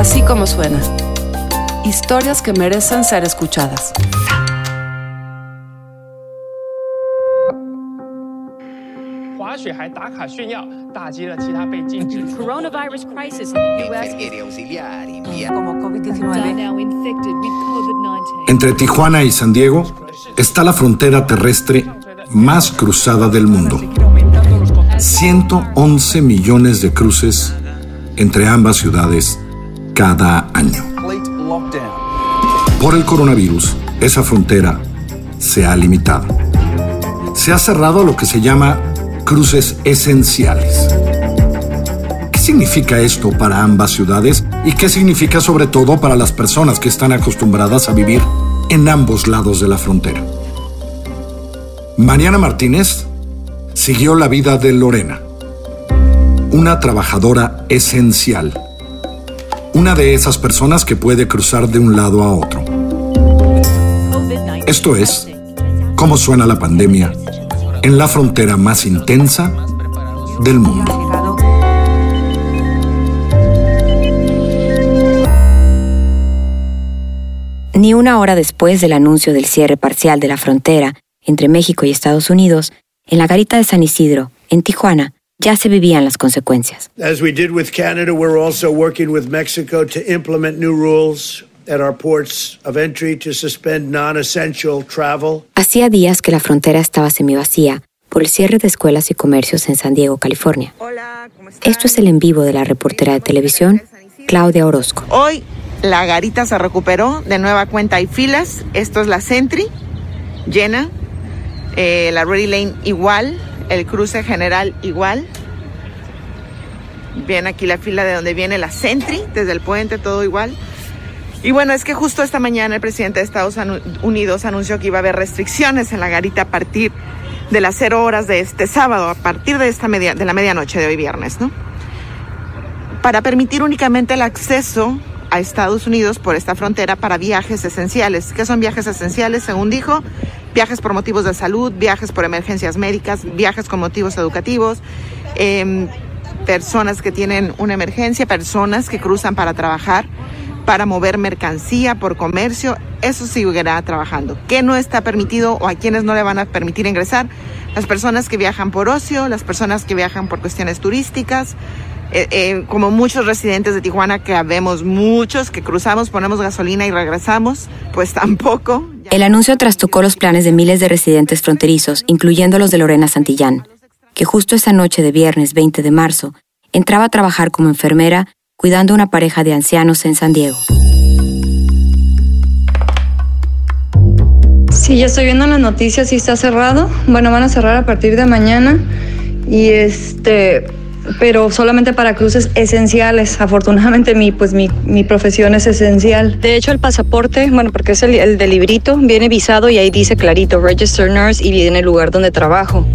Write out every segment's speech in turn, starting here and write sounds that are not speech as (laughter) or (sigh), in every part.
Así como suena. Historias que merecen ser escuchadas. (laughs) Coronavirus crisis in the US. como COVID-19. now infected with COVID-19. Entre Tijuana y San Diego está la frontera terrestre más cruzada del mundo. 111 millones de cruces entre ambas ciudades cada año. Por el coronavirus, esa frontera se ha limitado. Se ha cerrado lo que se llama cruces esenciales. ¿Qué significa esto para ambas ciudades y qué significa sobre todo para las personas que están acostumbradas a vivir en ambos lados de la frontera? Mariana Martínez siguió la vida de Lorena, una trabajadora esencial, una de esas personas que puede cruzar de un lado a otro. COVID-19 Esto es cómo suena la pandemia en la frontera más intensa del mundo. Ni una hora después del anuncio del cierre parcial de la frontera entre México y Estados Unidos, en la garita de San Isidro, en Tijuana, ya se vivían las consecuencias. As we did with Canada, we're also working with Mexico to implement new rules at our ports of entry to suspend non essential travel. Hacía días que la frontera estaba semivacía por el cierre de escuelas y comercios en San Diego, California. Hola, ¿cómo están? Esto es el en vivo de la reportera de televisión, Claudia Orozco. Hoy la garita se recuperó, de nueva cuenta hay filas. Esto es la Sentry, llena. Eh, la Ready Lane igual. El cruce general igual. Bien aquí la fila de donde viene la Sentry, desde el puente, todo igual. Y bueno, es que justo esta mañana el presidente de Estados Unidos anunció que iba a haber restricciones en la garita a partir de las cero horas de este sábado, a partir de esta media, de la medianoche de hoy viernes, ¿no? para permitir únicamente el acceso a Estados Unidos por esta frontera para viajes esenciales. ¿Qué son viajes esenciales? Según dijo, viajes por motivos de salud, viajes por emergencias médicas, viajes con motivos educativos, em, personas que tienen una emergencia, personas que cruzan para trabajar, para mover mercancía por comercio, eso seguirá trabajando. ¿Qué no está permitido o a quienes no le van a permitir ingresar? Las personas que viajan por ocio, las personas que viajan por cuestiones turísticas, eh, eh, como muchos residentes de Tijuana que habemos muchos que cruzamos, ponemos gasolina y regresamos, pues tampoco. El anuncio trastocó los planes de miles de residentes fronterizos, incluyendo los de Lorena Santillán, que justo esa noche de viernes 20 de marzo entraba a trabajar como enfermera cuidando a una pareja de ancianos en San Diego. Sí, ya estoy viendo las noticias y está cerrado. Bueno, van a cerrar a partir de mañana. Y este, pero solamente para cruces esenciales. Afortunadamente mi, pues mi, mi profesión es esencial. De hecho, el pasaporte, bueno, porque es el, el del librito, viene visado y ahí dice clarito, Register Nurse y viene el lugar donde trabajo.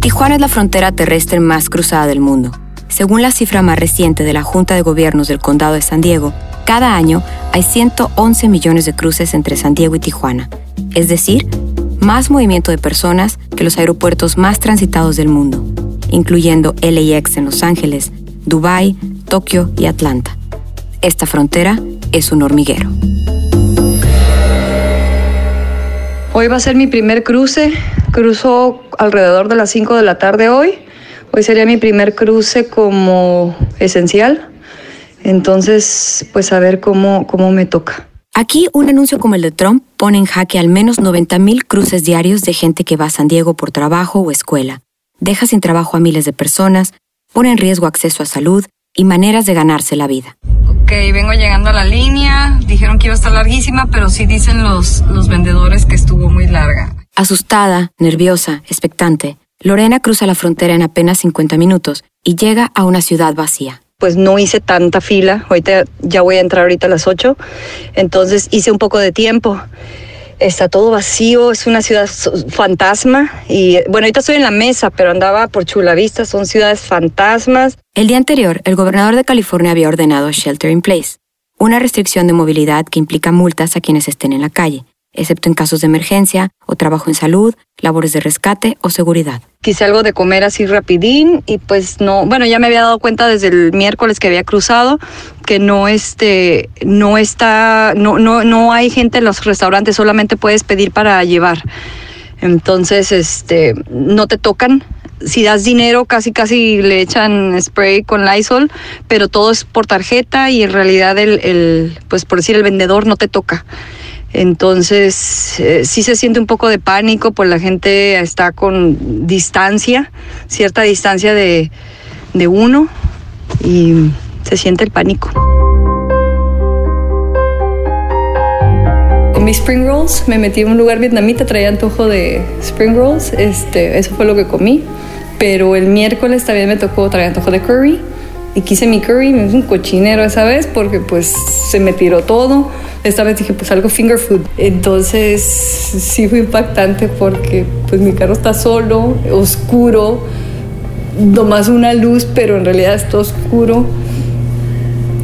Tijuana es la frontera terrestre más cruzada del mundo. Según la cifra más reciente de la Junta de Gobiernos del Condado de San Diego, cada año hay 111 millones de cruces entre San Diego y Tijuana, es decir, más movimiento de personas que los aeropuertos más transitados del mundo, incluyendo LAX en Los Ángeles, Dubái, Tokio y Atlanta. Esta frontera es un hormiguero. Hoy va a ser mi primer cruce. Cruzo alrededor de las 5 de la tarde hoy. Hoy sería mi primer cruce como esencial. Entonces, pues a ver cómo, cómo me toca. Aquí un anuncio como el de Trump pone en jaque al menos 90.000 cruces diarios de gente que va a San Diego por trabajo o escuela. Deja sin trabajo a miles de personas, pone en riesgo acceso a salud y maneras de ganarse la vida. Ok, vengo llegando a la línea. Dijeron que iba a estar larguísima, pero sí dicen los, los vendedores que estuvo muy larga. Asustada, nerviosa, expectante, Lorena cruza la frontera en apenas 50 minutos y llega a una ciudad vacía. Pues no hice tanta fila. Ahorita ya voy a entrar ahorita a las 8. Entonces hice un poco de tiempo. Está todo vacío, es una ciudad fantasma. Y bueno, ahorita estoy en la mesa, pero andaba por Chulavista, son ciudades fantasmas. El día anterior, el gobernador de California había ordenado Shelter in Place, una restricción de movilidad que implica multas a quienes estén en la calle, excepto en casos de emergencia o trabajo en salud, labores de rescate o seguridad. Quise algo de comer así rapidín y pues no, bueno, ya me había dado cuenta desde el miércoles que había cruzado que no este no está no no no hay gente en los restaurantes, solamente puedes pedir para llevar. Entonces, este no te tocan si das dinero casi casi le echan spray con Lysol, pero todo es por tarjeta y en realidad el, el pues por decir el vendedor no te toca. Entonces, eh, sí se siente un poco de pánico, pues la gente está con distancia, cierta distancia de, de uno y se siente el pánico. Con mis spring rolls, me metí en un lugar vietnamita, traía antojo de spring rolls, este, eso fue lo que comí. Pero el miércoles también me tocó traer antojo de curry y quise mi curry, me hice un cochinero esa vez porque pues se me tiró todo. Esta vez dije pues algo finger food. Entonces sí fue impactante porque pues mi carro está solo, oscuro, nomás una luz, pero en realidad está oscuro.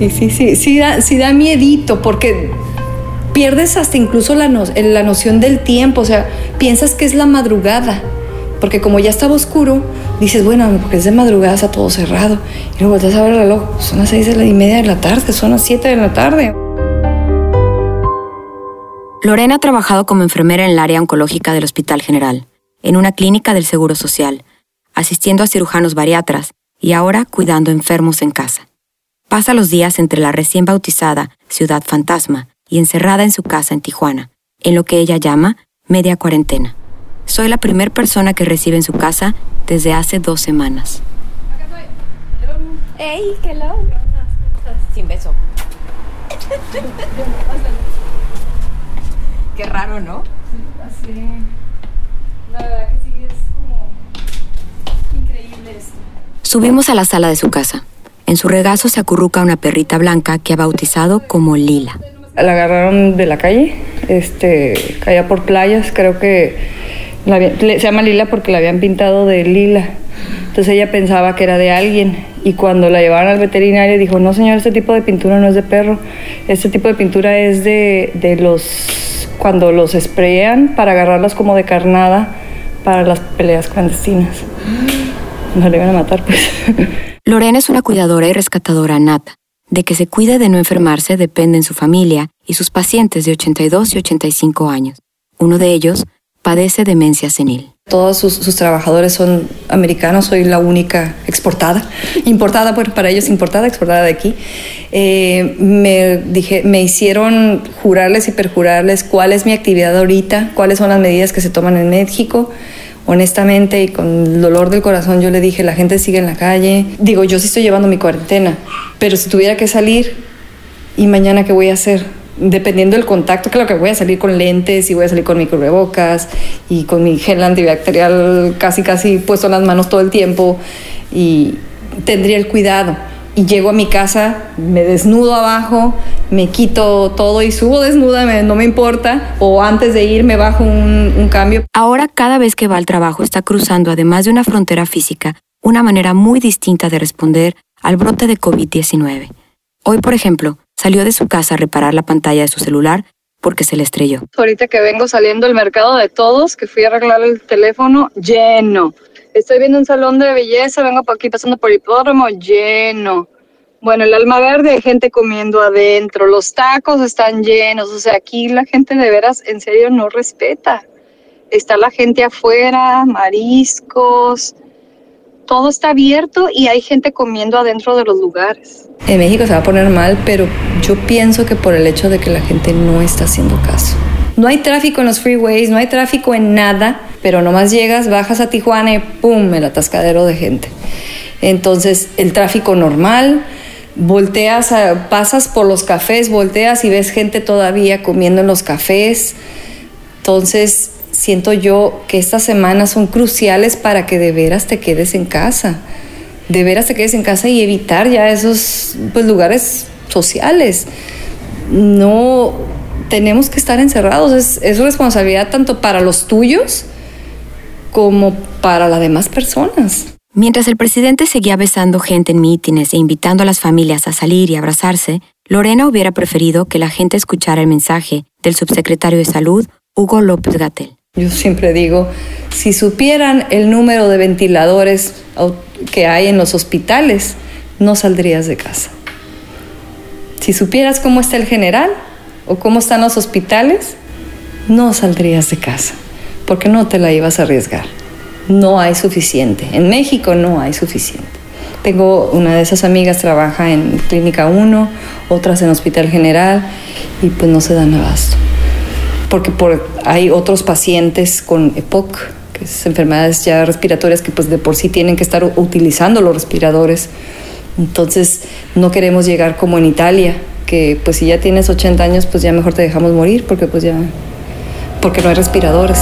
Y sí, sí, sí da, sí da miedito porque pierdes hasta incluso la, no- la noción del tiempo, o sea, piensas que es la madrugada, porque como ya estaba oscuro, dices, bueno, porque es de madrugada, está todo cerrado, y luego volteas a ver el reloj, son las seis y media de la tarde, son las siete de la tarde. Lorena ha trabajado como enfermera en el área oncológica del Hospital General, en una clínica del Seguro Social, asistiendo a cirujanos bariatras y ahora cuidando enfermos en casa. Pasa los días entre la recién bautizada Ciudad Fantasma y encerrada en su casa en Tijuana, en lo que ella llama media cuarentena. Soy la primera persona que recibe en su casa desde hace dos semanas. Hey, hello. Sin beso. Qué raro, ¿no? La verdad que sí, es como increíble esto. Subimos a la sala de su casa. En su regazo se acurruca una perrita blanca que ha bautizado como Lila. La agarraron de la calle, este, caía por playas, creo que la se llama Lila porque la habían pintado de lila. Entonces ella pensaba que era de alguien y cuando la llevaron al veterinario dijo, no señor, este tipo de pintura no es de perro, este tipo de pintura es de, de los, cuando los sprayan para agarrarlas como de carnada para las peleas clandestinas. No le iban a matar pues. (laughs) Lorena es una cuidadora y rescatadora nata. De que se cuide de no enfermarse dependen su familia y sus pacientes de 82 y 85 años. Uno de ellos padece demencia senil. Todos sus, sus trabajadores son americanos, soy la única exportada, importada, bueno, para ellos importada, exportada de aquí. Eh, me, dije, me hicieron jurarles y perjurarles cuál es mi actividad ahorita, cuáles son las medidas que se toman en México. Honestamente y con el dolor del corazón yo le dije, la gente sigue en la calle. Digo, yo sí estoy llevando mi cuarentena, pero si tuviera que salir, ¿y mañana qué voy a hacer? Dependiendo del contacto, claro que voy a salir con lentes y voy a salir con mi cubrebocas y con mi gel antibacterial casi casi puesto en las manos todo el tiempo y tendría el cuidado. Y llego a mi casa, me desnudo abajo, me quito todo y subo desnuda, me- no me importa. O antes de ir me bajo un, un cambio. Ahora cada vez que va al trabajo está cruzando, además de una frontera física, una manera muy distinta de responder al brote de COVID-19. Hoy, por ejemplo, salió de su casa a reparar la pantalla de su celular porque se le estrelló. Ahorita que vengo saliendo del mercado de todos, que fui a arreglar el teléfono, lleno. Estoy viendo un salón de belleza, vengo por aquí pasando por hipódromo, lleno. Bueno, el alma verde hay gente comiendo adentro, los tacos están llenos, o sea, aquí la gente de veras, en serio, no respeta. Está la gente afuera, mariscos, todo está abierto y hay gente comiendo adentro de los lugares. En México se va a poner mal, pero yo pienso que por el hecho de que la gente no está haciendo caso. No hay tráfico en los freeways, no hay tráfico en nada, pero nomás llegas, bajas a Tijuana y ¡pum! el atascadero de gente. Entonces, el tráfico normal, volteas, pasas por los cafés, volteas y ves gente todavía comiendo en los cafés. Entonces, siento yo que estas semanas son cruciales para que de veras te quedes en casa. De veras te quedes en casa y evitar ya esos pues, lugares sociales. No tenemos que estar encerrados. Es, es responsabilidad tanto para los tuyos como para las demás personas. Mientras el presidente seguía besando gente en mítines e invitando a las familias a salir y abrazarse, Lorena hubiera preferido que la gente escuchara el mensaje del subsecretario de Salud, Hugo López Gatel. Yo siempre digo, si supieran el número de ventiladores que hay en los hospitales, no saldrías de casa. Si supieras cómo está el general o cómo están los hospitales, no saldrías de casa, porque no te la ibas a arriesgar. No hay suficiente. En México no hay suficiente. Tengo una de esas amigas trabaja en Clínica 1, otras en Hospital General y pues no se dan abasto. Porque por, hay otros pacientes con EPOC, que es enfermedades ya respiratorias que pues de por sí tienen que estar utilizando los respiradores. Entonces no queremos llegar como en Italia, que pues si ya tienes 80 años pues ya mejor te dejamos morir porque pues ya porque no hay respiradores.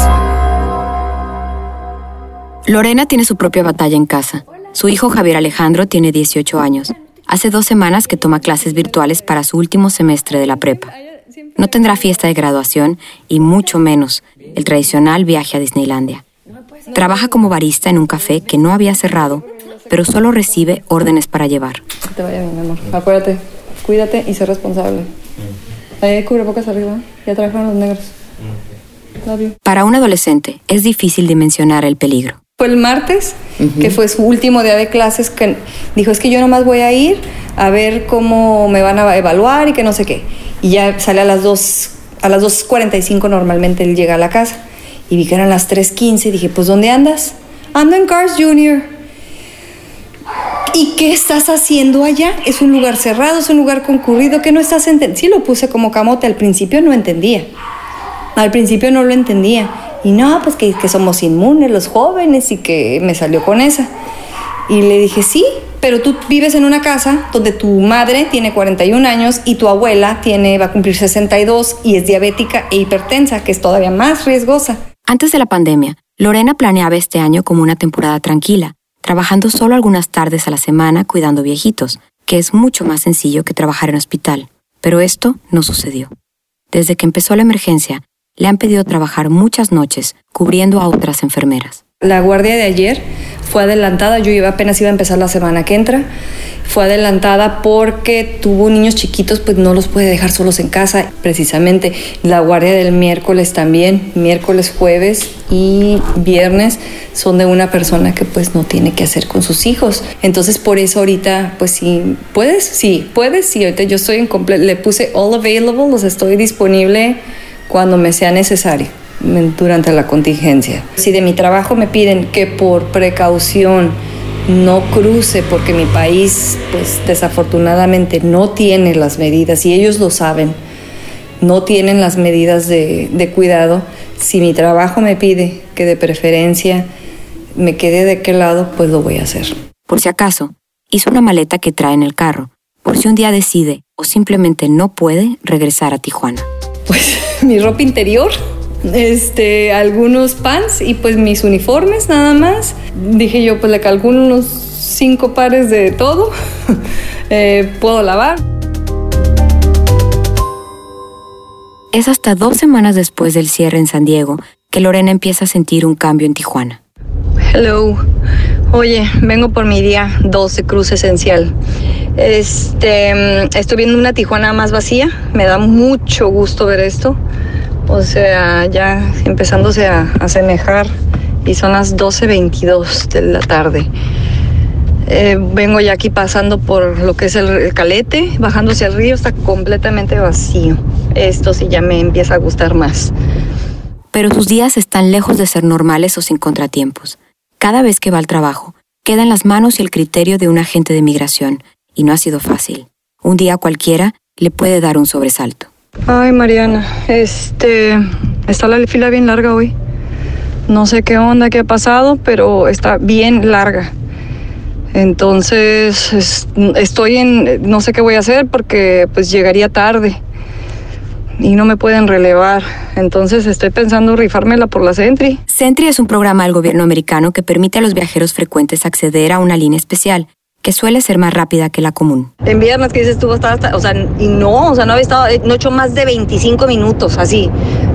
Lorena tiene su propia batalla en casa. Su hijo Javier Alejandro tiene 18 años. Hace dos semanas que toma clases virtuales para su último semestre de la prepa. No tendrá fiesta de graduación y mucho menos el tradicional viaje a Disneylandia. Trabaja como barista en un café que no había cerrado, pero solo recibe órdenes para llevar. Que te vaya bien, mi amor. Acuérdate, cuídate y sé responsable. Ahí cubrebocas arriba. Ya trabajaron los negros. You. Para un adolescente es difícil dimensionar el peligro. Fue el martes, que fue su último día de clases, que dijo, es que yo nomás voy a ir a ver cómo me van a evaluar y que no sé qué. Y ya sale a las 2, a las 2.45 normalmente él llega a la casa. Y vi que eran las 3.15 y dije, pues ¿dónde andas? Ando en Cars Junior. ¿Y qué estás haciendo allá? Es un lugar cerrado, es un lugar concurrido, que no estás entendiendo. Sí lo puse como camote, al principio no entendía. Al principio no lo entendía. Y no, pues que, que somos inmunes los jóvenes y que me salió con esa. Y le dije, sí, pero tú vives en una casa donde tu madre tiene 41 años y tu abuela tiene, va a cumplir 62 y es diabética e hipertensa, que es todavía más riesgosa. Antes de la pandemia, Lorena planeaba este año como una temporada tranquila, trabajando solo algunas tardes a la semana cuidando viejitos, que es mucho más sencillo que trabajar en hospital. Pero esto no sucedió. Desde que empezó la emergencia, le han pedido trabajar muchas noches cubriendo a otras enfermeras. La guardia de ayer fue adelantada, yo iba, apenas iba a empezar la semana que entra, fue adelantada porque tuvo niños chiquitos, pues no los puede dejar solos en casa. Precisamente la guardia del miércoles también, miércoles, jueves y viernes son de una persona que pues no tiene que hacer con sus hijos. Entonces por eso ahorita, pues sí, puedes, sí, puedes, sí, ahorita yo estoy en completo, le puse all available, los estoy disponible cuando me sea necesario durante la contingencia. Si de mi trabajo me piden que por precaución no cruce porque mi país pues desafortunadamente no tiene las medidas y ellos lo saben, no tienen las medidas de, de cuidado, si mi trabajo me pide que de preferencia me quede de qué lado, pues lo voy a hacer. Por si acaso, hizo una maleta que trae en el carro, por si un día decide o simplemente no puede regresar a Tijuana. Pues (laughs) mi ropa interior, este, algunos pants y pues mis uniformes nada más. Dije yo, pues le calculo unos cinco pares de todo. (laughs) Eh, puedo lavar. Es hasta dos semanas después del cierre en San Diego que Lorena empieza a sentir un cambio en Tijuana. Hello. Oye, vengo por mi día 12 Cruz Esencial. Este, estoy viendo una Tijuana más vacía. Me da mucho gusto ver esto. O sea, ya empezándose a asemejar y son las 12.22 de la tarde. Eh, vengo ya aquí pasando por lo que es el, el calete, bajando hacia el río, está completamente vacío. Esto sí ya me empieza a gustar más. Pero sus días están lejos de ser normales o sin contratiempos. Cada vez que va al trabajo, queda en las manos y el criterio de un agente de migración, y no ha sido fácil. Un día cualquiera le puede dar un sobresalto. Ay, Mariana, este, está la fila bien larga hoy. No sé qué onda, qué ha pasado, pero está bien larga. Entonces, es- estoy en, no sé qué voy a hacer porque pues llegaría tarde y no me pueden relevar. Entonces, estoy pensando rifármela por la Sentry. Sentry es un programa del gobierno americano que permite a los viajeros frecuentes acceder a una línea especial, que suele ser más rápida que la común. En viernes que dices tú, estaba hasta, o sea, y no, o sea, no había estado, no he hecho más de 25 minutos, así,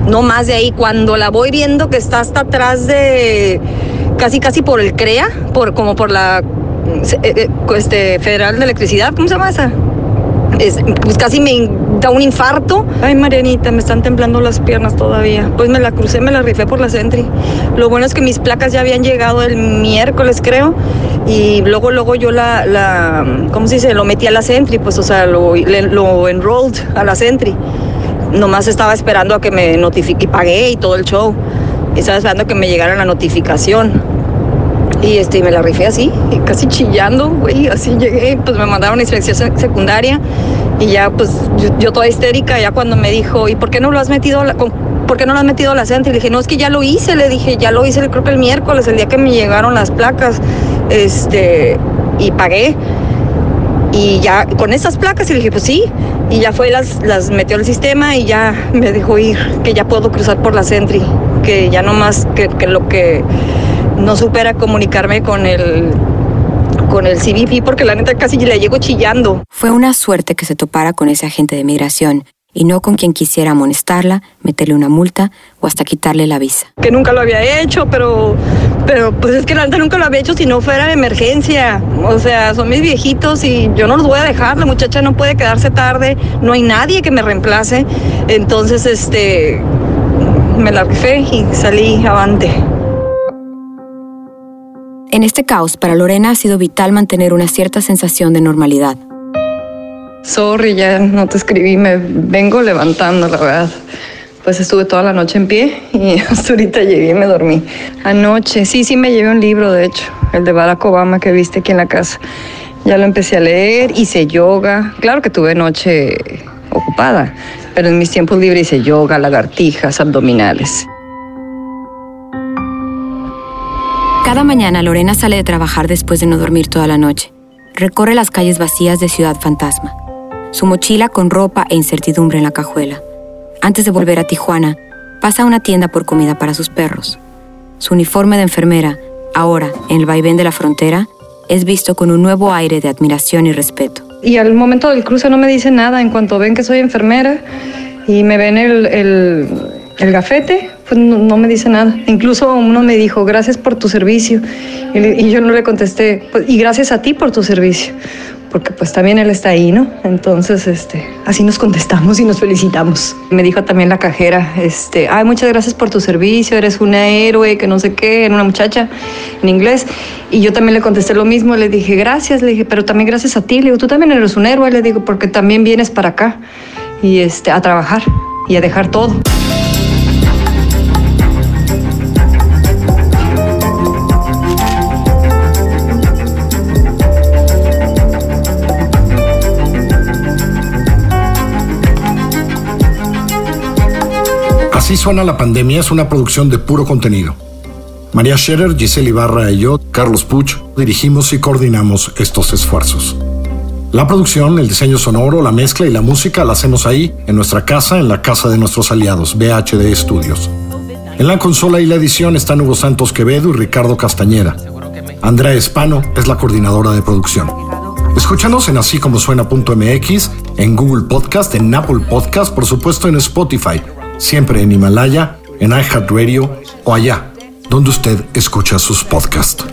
no más de ahí. Cuando la voy viendo que está hasta atrás de, casi, casi por el CREA, por, como por la, eh, eh, este, Federal de Electricidad, ¿cómo se llama esa? Es, pues casi me da un infarto. Ay, Marianita, me están temblando las piernas todavía. Pues me la crucé, me la rifé por la Sentry. Lo bueno es que mis placas ya habían llegado el miércoles, creo, y luego, luego yo la, la ¿cómo se dice? Lo metí a la Sentry, pues, o sea, lo, lo enrolled a la Sentry. Nomás estaba esperando a que me notifique y pagué y todo el show. Estaba esperando que me llegara la notificación. Y este, me la rifé así, casi chillando, güey, así llegué, pues me mandaron inspección secundaria y ya, pues yo, toda histérica, ya cuando me dijo, ¿y por qué no lo has metido, la, por qué no lo has metido a la centro? Le dije, no, es que ya lo hice, le dije, ya lo hice, creo que el miércoles, el día que me llegaron las placas, este, y pagué. Y ya con esas placas, y le dije, pues sí, y ya fue, las, las metió al sistema y ya me dejó ir, que ya puedo cruzar por la Sentry, que ya no más que, que lo que no supera comunicarme con el con el CBP porque la neta casi le llego chillando. Fue una suerte que se topara con ese agente de migración y no con quien quisiera amonestarla, meterle una multa o hasta quitarle la visa. Que nunca lo había hecho, pero, pero pues es que la neta nunca lo había hecho si no fuera de emergencia. O sea, son mis viejitos y yo no los voy a dejar, la muchacha no puede quedarse tarde, no hay nadie que me reemplace. Entonces, este, me la rifé y salí avante. En este caos, para Lorena ha sido vital mantener una cierta sensación de normalidad. Sorry, ya no te escribí, me vengo levantando, la verdad. Pues estuve toda la noche en pie y (laughs) hasta ahorita llegué y me dormí. Anoche, sí, sí me llevé un libro, de hecho, el de Barack Obama que viste aquí en la casa. Ya lo empecé a leer, hice yoga. Claro que tuve noche ocupada, pero en mis tiempos libres hice yoga, lagartijas, abdominales. Cada mañana Lorena sale de trabajar después de no dormir toda la noche. Recorre las calles vacías de Ciudad Fantasma. Su mochila con ropa e incertidumbre en la cajuela. Antes de volver a Tijuana, pasa a una tienda por comida para sus perros. Su uniforme de enfermera, ahora en el vaivén de la frontera, es visto con un nuevo aire de admiración y respeto. Y al momento del cruce no me dicen nada. En cuanto ven que soy enfermera y me ven el, el, el gafete, pues no, me dice nada. Incluso uno me dijo, gracias por tu servicio. Y, yo no le contesté, pues, y gracias a ti por tu servicio. Porque pues también él está ahí, ¿no? Entonces, este, así nos contestamos y nos felicitamos. Me dijo también la cajera, este, ay, muchas gracias por tu servicio, eres una héroe, que no sé qué, era una muchacha en inglés. Y yo también le contesté lo mismo, le dije, gracias, le dije, pero también gracias a ti. Le digo, tú también eres un héroe, le digo, porque también vienes para acá y este, a trabajar y a dejar todo. Así suena la pandemia es una producción de puro contenido. María Scherer, Giselle Ibarra y yo, Carlos Puch, dirigimos y coordinamos estos esfuerzos. La producción, el diseño sonoro, la mezcla y la música la hacemos ahí, en nuestra casa, en la casa de nuestros aliados, BHD Studios. En la consola y la edición están Hugo Santos Quevedo y Ricardo Castañeda. Andrea Espano es la coordinadora de producción. Escúchanos en así como suena.mx, en Google Podcast, en Apple Podcast, por supuesto en Spotify siempre en Himalaya, en iHeartRadio o allá, donde usted escucha sus podcasts.